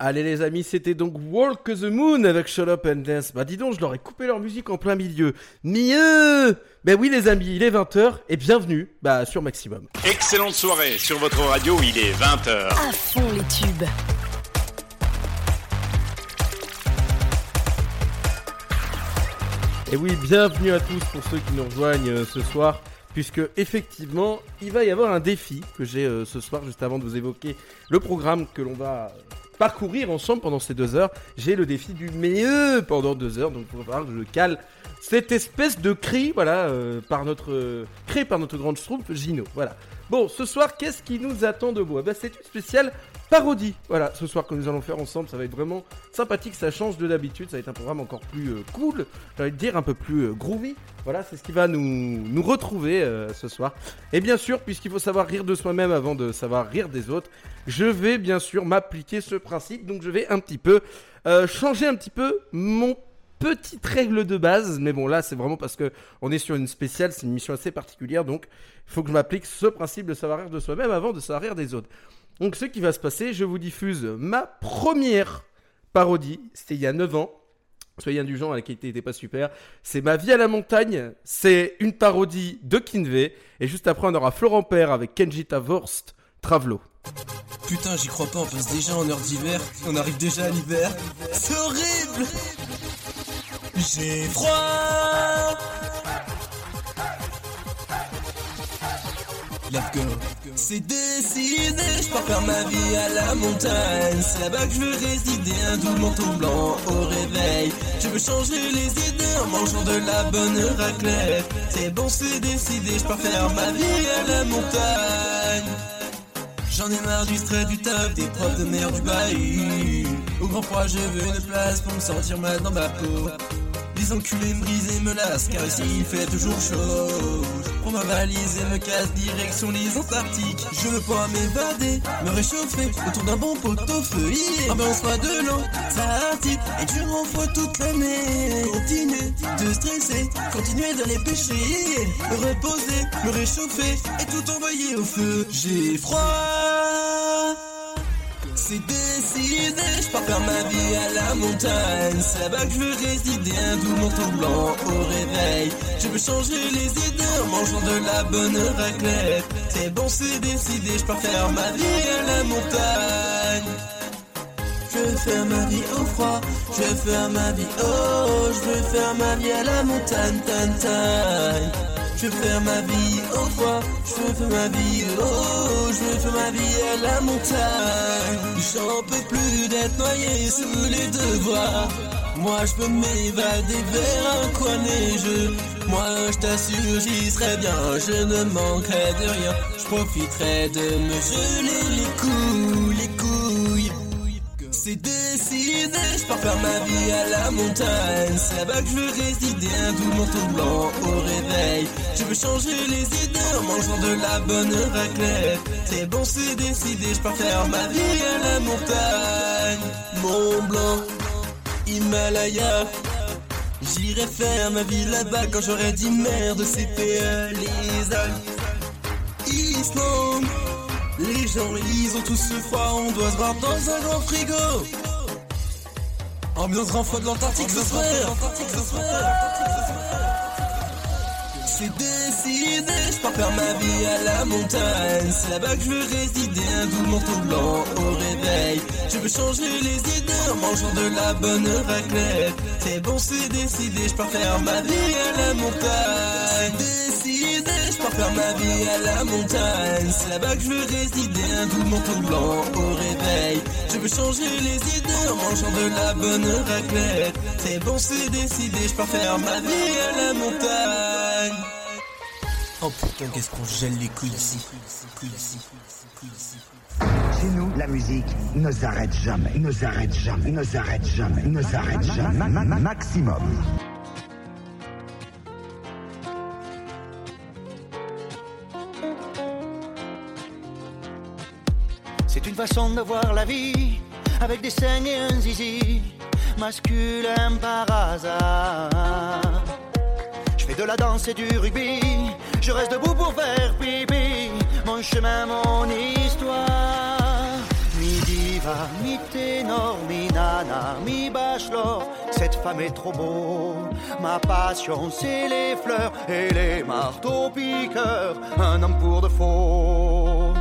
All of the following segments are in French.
Allez les amis, c'était donc Walk the Moon avec Shut Up and Dance. Bah dis donc, je leur ai coupé leur musique en plein milieu. Mieux Ben oui les amis, il est 20h et bienvenue bah, sur Maximum. Excellente soirée sur votre radio, il est 20h. À fond les tubes. Et oui, bienvenue à tous pour ceux qui nous rejoignent euh, ce soir puisque effectivement, il va y avoir un défi que j'ai euh, ce soir, juste avant de vous évoquer le programme que l'on va parcourir ensemble pendant ces deux heures. J'ai le défi du mieux pendant deux heures, donc falloir que je cale cette espèce de cri, voilà, euh, par notre créé par notre grande schtroumpf Gino, voilà. Bon, ce soir, qu'est-ce qui nous attend de beau? Eh ben, C'est une spéciale parodie. Voilà, ce soir que nous allons faire ensemble, ça va être vraiment sympathique, ça change de d'habitude, ça va être un programme encore plus euh, cool, j'allais dire un peu plus euh, groovy. Voilà, c'est ce qui va nous, nous retrouver euh, ce soir. Et bien sûr, puisqu'il faut savoir rire de soi-même avant de savoir rire des autres, je vais bien sûr m'appliquer ce principe, donc je vais un petit peu changer un petit peu mon petite règle de base, mais bon là c'est vraiment parce que on est sur une spéciale, c'est une mission assez particulière, donc il faut que je m'applique ce principe de savoir rire de soi-même avant de savoir rire des autres. Donc ce qui va se passer, je vous diffuse ma première parodie, c'était il y a 9 ans. Soyez indulgents, la qualité n'était pas super. C'est Ma vie à la montagne, c'est une parodie de Kinvey. Et juste après, on aura Florent Père avec Kenjita Vorst, Travelo. Putain, j'y crois pas, on passe déjà en heure d'hiver. On arrive déjà à l'hiver. C'est horrible J'ai froid C'est décidé, je pars faire ma vie à la montagne. C'est là-bas que je veux résider, un doux manteau blanc au réveil. Je veux changer les idées en mangeant de la bonne raclette. C'est bon, c'est décidé, je pars faire ma vie à la montagne. J'en ai marre du stress, du taf, des profs de merde du bahut. Au grand froid, je veux une place pour me sentir mal dans ma peau. Les enculés me brisent et me lassent car ici il fait toujours chaud. Je prends ma valise et me casse direction les Antarctiques. Je veux pas m'évader, me réchauffer autour d'un bon pot au feu. Yeah. Ah ben on sera de l'Antarctique et tu renvoies toute l'année. Continuer de stresser, continuer d'aller pêcher, me reposer, me réchauffer et tout envoyer au feu. J'ai froid. C'est je pars faire ma vie à la montagne. C'est là-bas que je veux résider, un doux manteau blanc au réveil. Je veux changer les idées en mangeant de la bonne raclette. C'est bon, c'est décidé, je pars faire ma vie à la montagne. Je veux faire ma vie au froid, je veux faire ma vie oh, je veux faire ma vie à la montagne, tan. Je veux faire ma vie au froid, je veux faire ma vie oh, je veux faire ma vie à la montagne. J'en peux plus d'être noyé sous les devoirs. Moi je peux m'évader vers un coin neigeux. Moi je t'assure j'y serai bien, je ne manquerai de rien. Je profiterai de me geler les couilles. C'est décidé, je pars faire ma vie à la montagne. C'est là-bas que je veux résider, un doux manteau blanc au réveil. Je veux changer les idées en mangeant de la bonne raclette. C'est bon, c'est décidé, je pars faire ma vie à la montagne. Mont Blanc, Himalaya. J'irai faire ma vie là-bas quand j'aurai dit merde, CPE, les. Les gens, ils ont tous ce froid, on doit se voir dans un grand frigo. Ambiance froid de l'Antarctique, ce frère. C'est décidé, je pars faire ma vie à la montagne. C'est là-bas que je veux résider, un doux manteau blanc au réveil. Je veux changer les idées en mangeant de la bonne raclette. C'est bon, c'est décidé, je pars faire ma vie à la montagne. Je pars faire ma vie à la montagne. C'est là-bas que je veux résider, un doux manteau blanc au réveil. Je veux changer les idées en mangeant de la bonne raclette. C'est bon, c'est décidé, je pars faire ma vie à la montagne. Oh putain, qu'est-ce qu'on gèle les couilles ici. Couilles ici. Couilles ici. Chez nous, la musique ne s'arrête jamais, ne s'arrête jamais, ne s'arrête jamais, ne s'arrête jamais. Ma- ma- Maximum. Façon de voir la vie avec des seins et un zizi masculin par hasard. Je fais de la danse et du rugby, je reste debout pour faire pipi. Mon chemin, mon histoire. Midi diva, mi ténor, mi nana, mi bachelor. Cette femme est trop beau. Ma passion, c'est les fleurs et les marteaux piqueurs. Un homme pour de faux.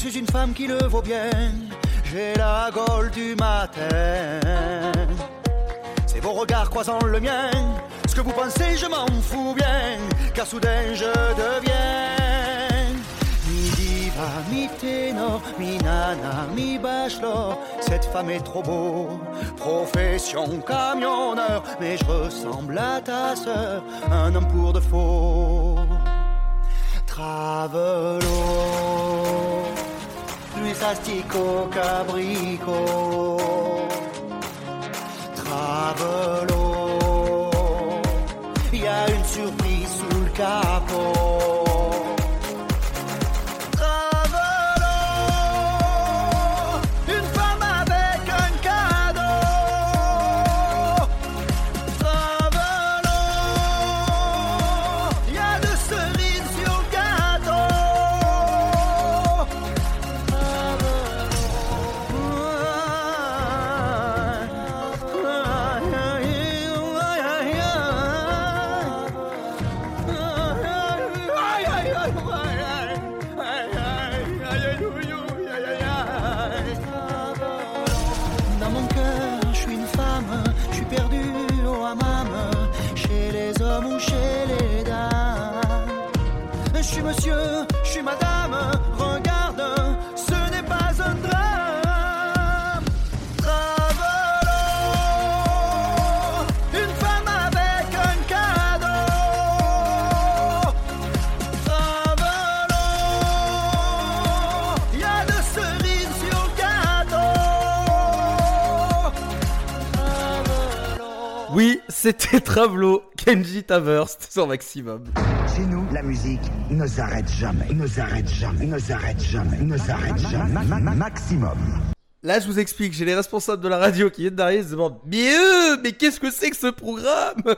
Suis une femme qui le vaut bien. J'ai la gaule du matin. C'est vos regards croisant le mien. Ce que vous pensez, je m'en fous bien. Car soudain je deviens. Mi diva, mi ténor, mi nana, mi bachelor. Cette femme est trop beau. Profession camionneur. Mais je ressemble à ta sœur. Un homme pour de faux. Travelo. Sastico cabrico. Travelo. Y a une surprise sous le capot. C'était Travelo, Kenji Taverst sur Maximum. Chez nous, la musique ne s'arrête jamais, ne s'arrête jamais, ne s'arrête jamais, ne s'arrête jamais. Ma- ma- Maximum. Là, je vous explique, j'ai les responsables de la radio qui viennent d'arriver, ils se demandent Mais euh, mais qu'est-ce que c'est que ce programme?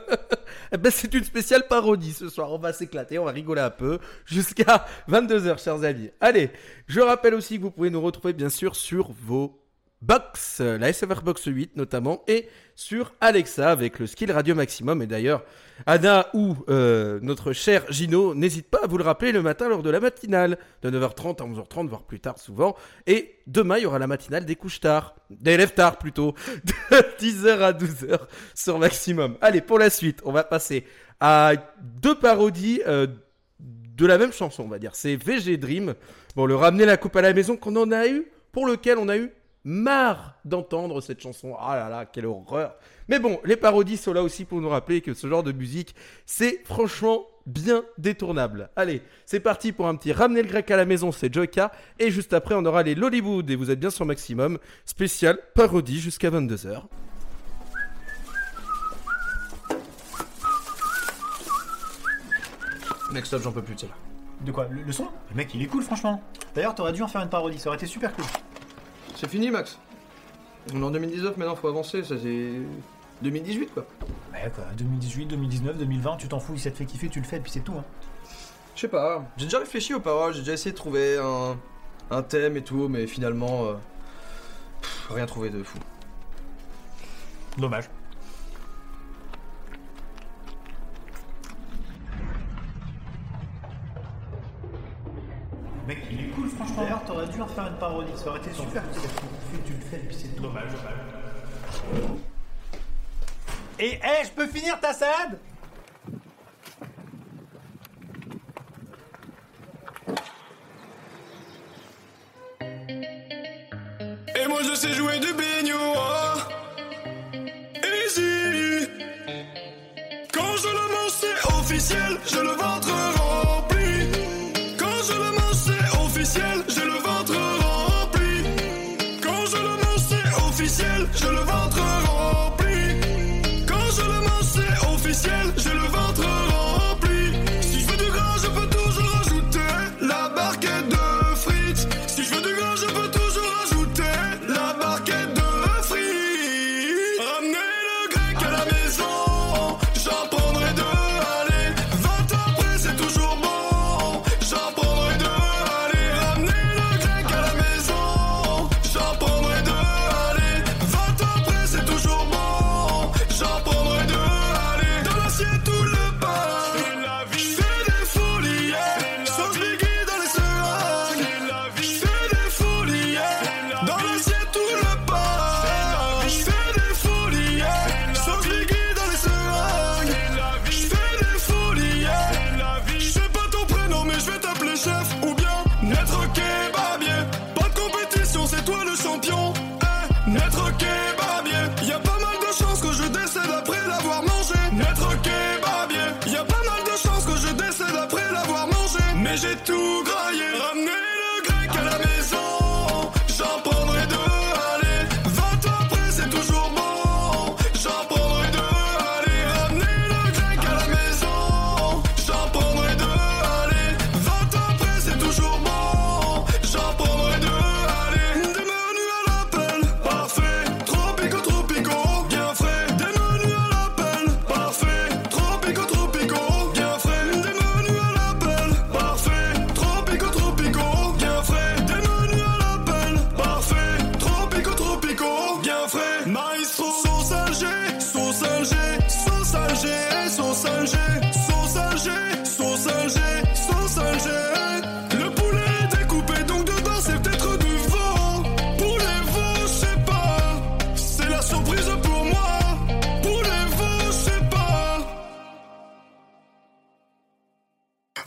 Eh ben, c'est une spéciale parodie ce soir. On va s'éclater, on va rigoler un peu jusqu'à 22h, chers amis. Allez, je rappelle aussi que vous pouvez nous retrouver bien sûr sur vos box, la SFR Box 8 notamment, et sur Alexa avec le skill radio maximum. Et d'ailleurs, Anna ou euh, notre cher Gino, n'hésite pas à vous le rappeler le matin lors de la matinale, de 9h30 à 11h30, voire plus tard souvent. Et demain, il y aura la matinale des couches tard, des lèvres tard plutôt, de 10h à 12h sur maximum. Allez, pour la suite, on va passer à deux parodies euh, de la même chanson, on va dire. C'est VG Dream, bon, le ramener la coupe à la maison qu'on en a eu, pour lequel on a eu marre d'entendre cette chanson. Ah là là, quelle horreur. Mais bon, les parodies sont là aussi pour nous rappeler que ce genre de musique, c'est franchement bien détournable. Allez, c'est parti pour un petit ramener le grec à la maison, c'est Joyka. Et juste après, on aura les Lollywood et vous êtes bien sur Maximum. Spécial parodie jusqu'à 22h. Mec, stop, j'en peux plus de ça. De quoi? Le, le son? Le mec, il est cool, franchement. D'ailleurs, t'aurais dû en faire une parodie, ça aurait été super cool. C'est fini, Max. On est en 2019 maintenant, faut avancer, ça c'est. 2018 quoi. Ouais, quoi, 2018, 2019, 2020, tu t'en fous, si ça te fait kiffer, tu le fais, et puis c'est tout. Hein. Je sais pas, j'ai déjà réfléchi aux paroles, j'ai déjà essayé de trouver un, un thème et tout, mais finalement. euh, pff, rien trouvé de fou. Dommage. Mec, il est cool, franchement. D'ailleurs, t'aurais dû en faire une parodie, ça aurait été super. Tu le fais, et puis c'est tout. Dommage, dommage. Et, hé, je peux finir ta salade? J'ai le ventre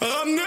Ramenez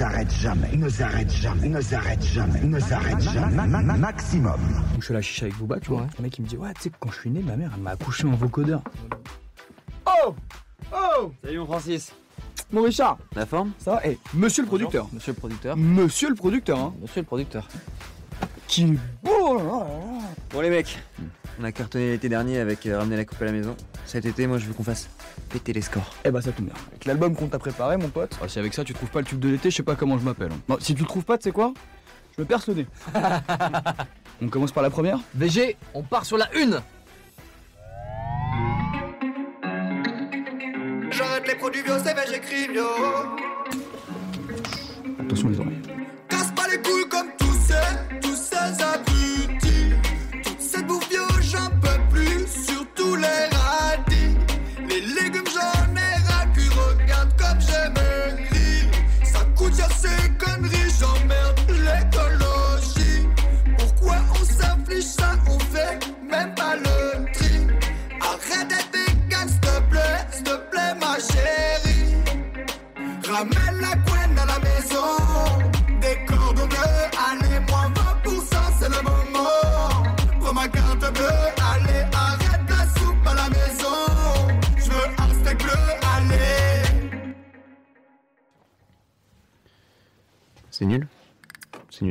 s'arrête jamais, ne s'arrête jamais, ne s'arrête jamais, ne s'arrête jamais. Ma- ma- ma- Maximum. Donc je fais la chicha avec Booba, tu vois. Le mec il me dit ouais tu sais que quand je suis né ma mère elle m'a accouché en vocodeur. Oh Oh Salut mon Francis. Mon Richard La forme? Ça va? Eh monsieur le producteur Monsieur le producteur. Monsieur le producteur hein Monsieur le producteur. Qui beau là, là. Bon les mecs, on a cartonné l'été dernier avec euh, ramener la coupe à la maison. Cet été, moi je veux qu'on fasse péter les scores. Eh bah ça tombe bien. Avec l'album qu'on t'a préparé mon pote. Ah, si avec ça tu trouves pas le tube de l'été, je sais pas comment je m'appelle. hein. Non, si tu le trouves pas, tu sais quoi? Je me perce le nez. on commence par la première VG, on part sur la une J'arrête les produits bio, c'est j'écris bio. Attention les oreilles.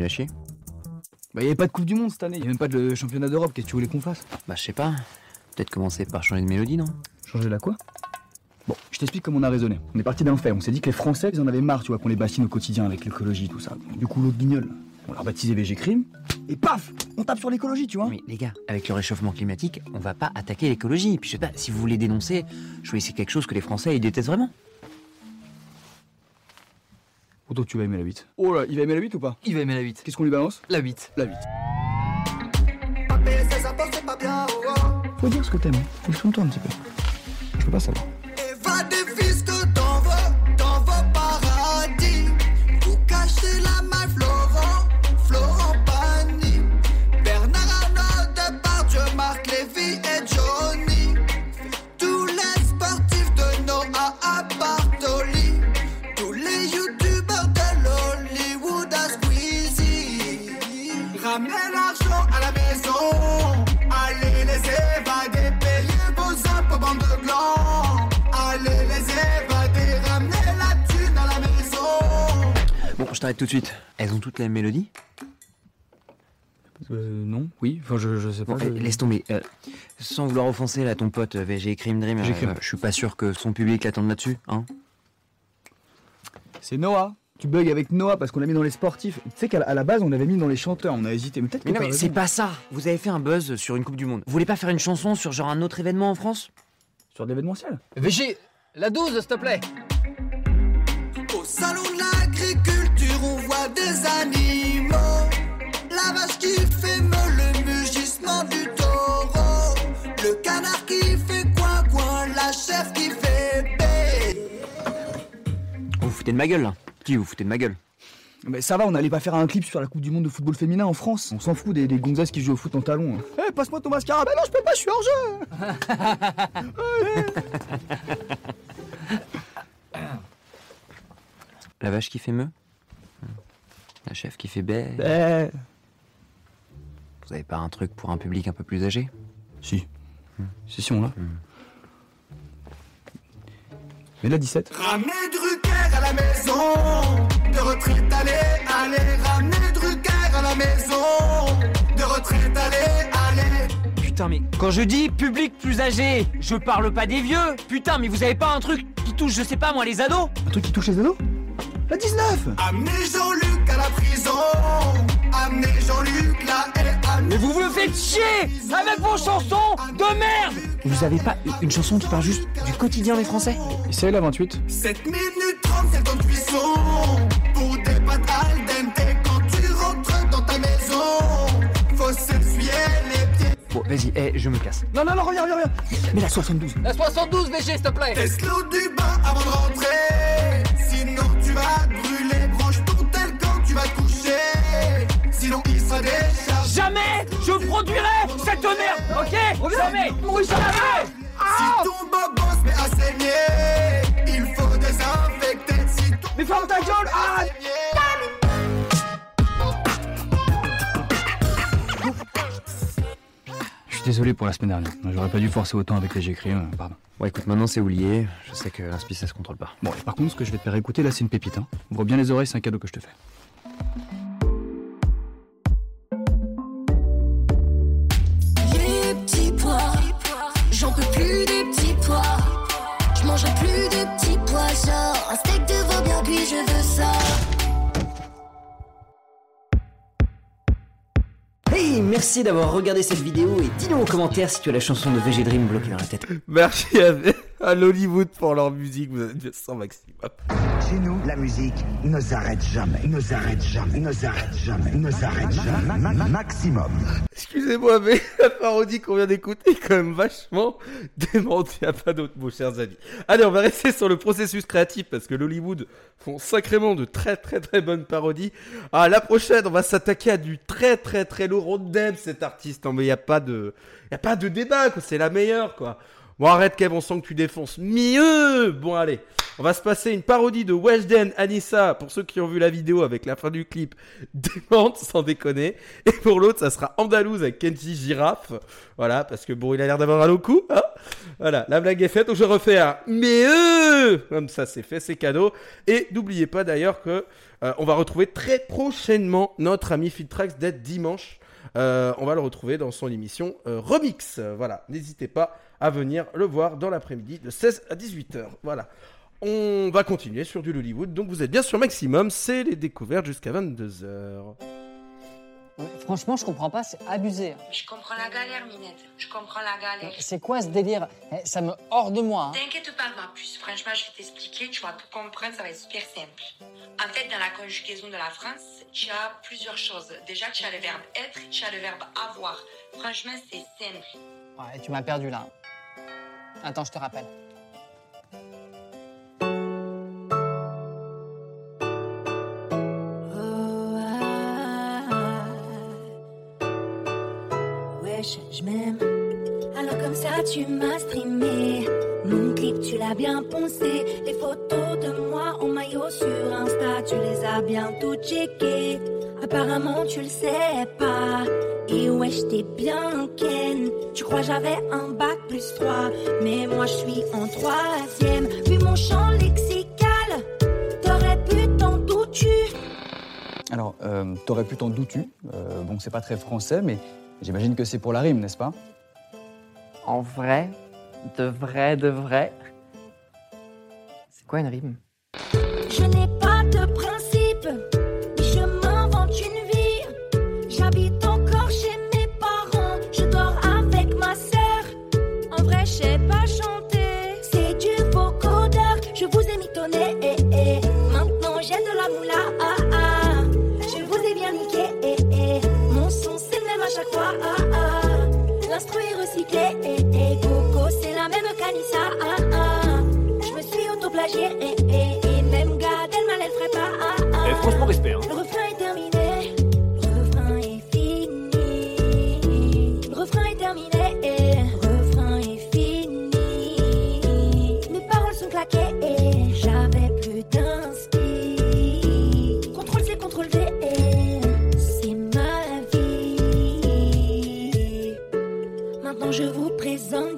À chier Bah y avait pas de Coupe du Monde cette année, y a même pas de championnat d'Europe, qu'est-ce que tu voulais qu'on fasse? Bah je sais pas. Peut-être commencer par changer de mélodie, non? Changer la quoi? Bon, je t'explique comment on a raisonné. On est parti d'un fait, on s'est dit que les Français, ils en avaient marre, tu vois, qu'on les bassine au quotidien avec l'écologie, tout ça. Du coup, l'autre guignol, on l'a baptisé VG Crime, et paf On tape sur l'écologie, tu vois Mais les gars, avec le réchauffement climatique, on va pas attaquer l'écologie. Puis je sais pas, si vous voulez dénoncer, choisissez quelque chose que les Français ils détestent vraiment. Autant tu vas aimer la 8. Oh là, il va aimer la 8 ou pas? Il va aimer la 8. Qu'est-ce qu'on lui balance? La 8. La 8. Pas payer ses impôts, c'est pas bien, oh, oh. Faut dire ce que t'aimes, exprime-toi un petit peu. Je peux pas savoir. Je t'arrête tout de suite. Elles ont toutes la même mélodie Euh, non, oui, enfin je, je sais pas. Bon, je- eh, laisse tomber. Euh, sans vouloir offenser là ton pote euh, VG Crime Dream, VG euh, je suis pas sûr que son public l'attende là-dessus, hein C'est Noah. Tu bugs avec Noah parce qu'on l'a mis dans les sportifs. Tu sais qu'à la- la base, on l'avait mis dans les chanteurs. On a hésité. Mais peut-être Mais non, mais c'est pas ça. Vous avez fait un buzz sur une Coupe du Monde. Vous voulez pas faire une chanson sur genre un autre événement en France? Sur l'événementiel VG, la 12, s'il te plaît. Au salon de voit des animaux. La vache qui fait meule, le mugissement du taureau. Le canard qui fait coin coin, la chèvre qui fait bé. Vous vous foutez de ma gueule là. Qui vous foutez de ma gueule Mais ça va, on n'allait pas faire un clip sur la Coupe du Monde de football féminin en France. On s'en fout des, des gonzesses qui jouent au foot en talons. Eh, passe-moi ton mascara. Bah non, je peux pas, je suis hors jeu. La vache qui fait meu La chef qui fait baie Eh. Vous avez pas un truc pour un public un peu plus âgé? Si. Si, si, on l'a. Mais là, 17. Ramener Drucker à la maison. De retraite, allez, allez. Ramener Drucker à la maison. De retraite, allez, allez. Putain, mais quand je dis public plus âgé, je parle pas des vieux Putain, mais vous avez pas un truc qui touche, je sais pas moi, les ados? Un truc qui touche les ados? La 19 Amenez Jean-Luc à la prison. Amenez Jean-Luc là et amenez. Mais vous me faites chier avec vos chansons de merde Vous avez pas une chanson qui parle juste du quotidien des Français? C'est la 28. 7 minutes 30, c'est de cuisson. Pour des pâtes al dente. Quand tu rentres dans ta maison, faut s'essuyer les pieds. Bon, vas-y, eh, je me casse. Non, non, non, reviens, reviens, reviens. Mais la 72. La 72, VG, s'il te plaît. Laisse l'eau du bain avant de rentrer. Sinon tu vas Sinon il sera déchargé. Jamais je produirai cette merde, ok Jamais Jamais Si ton bobo se met à saigner, il faut désinfecter. Si ton Mais ferme ta gueule Ah Je suis désolé pour la semaine dernière. J'aurais pas dû forcer autant avec les j'écris, euh, pardon. Bon, écoute, maintenant c'est oublié. Je sais que l'inspi, ça se contrôle pas. Bon, et par contre, ce que je vais te faire écouter là, c'est une pépite. Hein. Ouvre bien les oreilles, c'est un cadeau que je te fais. Merci d'avoir regardé cette vidéo et dis-nous en commentaire si tu as la chanson de VG Dream bloquée dans la tête. Merci à, à l'Hollywood pour leur musique, vous êtes bien sans maximum. Chez nous, la musique ne s'arrête jamais, ne s'arrête jamais, ne s'arrête jamais, ne s'arrête jamais. Ma- ma- maximum. Excusez-moi, mais la parodie qu'on vient d'écouter est quand même vachement démente. Il n'y a pas d'autre mots, chers amis. Allez, on va rester sur le processus créatif parce que l'Hollywood font sacrément de très très très bonnes parodies. Ah, la prochaine, on va s'attaquer à du très très très lourd. On aime cet artiste, hein, mais il n'y a pas de, y a pas de débat, quoi. C'est la meilleure, quoi. Bon, arrête, Kev, on sent que tu défonces mieux. Bon, allez. On va se passer une parodie de Weshden Anissa, pour ceux qui ont vu la vidéo avec la fin du clip, démente, sans déconner. Et pour l'autre, ça sera Andalouse avec Kenji Giraffe. Voilà, parce que bon, il a l'air d'avoir un au cou. hein. voilà, la blague est faite, donc je refais un mais Comme ça, c'est fait, c'est cadeau. Et n'oubliez pas d'ailleurs que euh, on va retrouver très prochainement notre ami Filtrax d'être dimanche. Euh, on va le retrouver dans son émission euh, Remix. Voilà, n'hésitez pas à venir le voir dans l'après-midi de 16 à 18h. Voilà. On va continuer sur du Hollywood. Donc vous êtes bien sur Maximum, c'est les découvertes jusqu'à 22h. Franchement, je comprends pas, c'est abusé. Je comprends la galère, Minette. Je comprends la galère. C'est quoi ce délire? Eh, Ça me hors de moi. hein. T'inquiète pas, ma puce. Franchement, je vais t'expliquer. Tu vas tout comprendre. Ça va être super simple. En fait, dans la conjugaison de la France, tu as plusieurs choses. Déjà, tu as le verbe être, tu as le verbe avoir. Franchement, c'est simple. Ouais, tu m'as perdu là. Attends, je te rappelle. Wesh, je m'aime. Alors comme ça, tu m'as streamé. Mon clip, tu l'as bien poncé. Les photos sur Insta, tu les as bien tout checkées. Apparemment, tu le sais pas. Et wesh, t'es bien ken. Tu crois j'avais un bac plus 3. Mais moi, je suis en troisième. Vu mon champ lexical, t'aurais pu t'en douter. Alors, euh, t'aurais pu t'en douter. Euh, bon, c'est pas très français, mais j'imagine que c'est pour la rime, n'est-ce pas? En vrai, de vrai, de vrai. C'est quoi une rime? Je n'ai pas de principe, je m'invente une vie. J'habite encore chez mes parents, je dors avec ma sœur. En vrai, je sais pas chanter, c'est du beau codeur. Je vous ai mitonné, eh, eh. maintenant j'ai de la moula. Ah, ah. Je vous ai bien niqué, eh, eh. mon son c'est le même à chaque fois. Ah, L'instru est recyclé.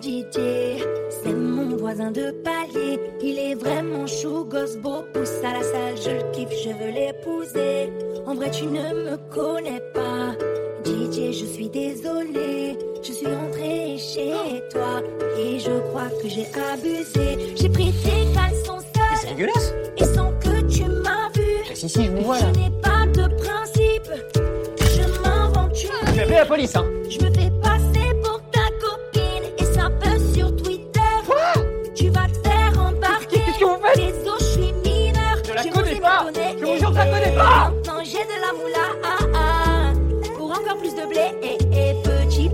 Didier. C'est mon voisin de palier. Il est vraiment chou, gosse beau, pousse à la salle. Je le kiffe, je veux l'épouser. En vrai, tu ne me connais pas. Didier, je suis désolée. Je suis rentrée chez toi. Et je crois que j'ai abusé. J'ai pris tes caleçons sales. C'est dégueulasse. Et sans que tu m'as vu. Si, si, je vous vois Je là. n'ai pas de principe. Je m'invente une Je vais appeler la police, hein. je me fais passer vous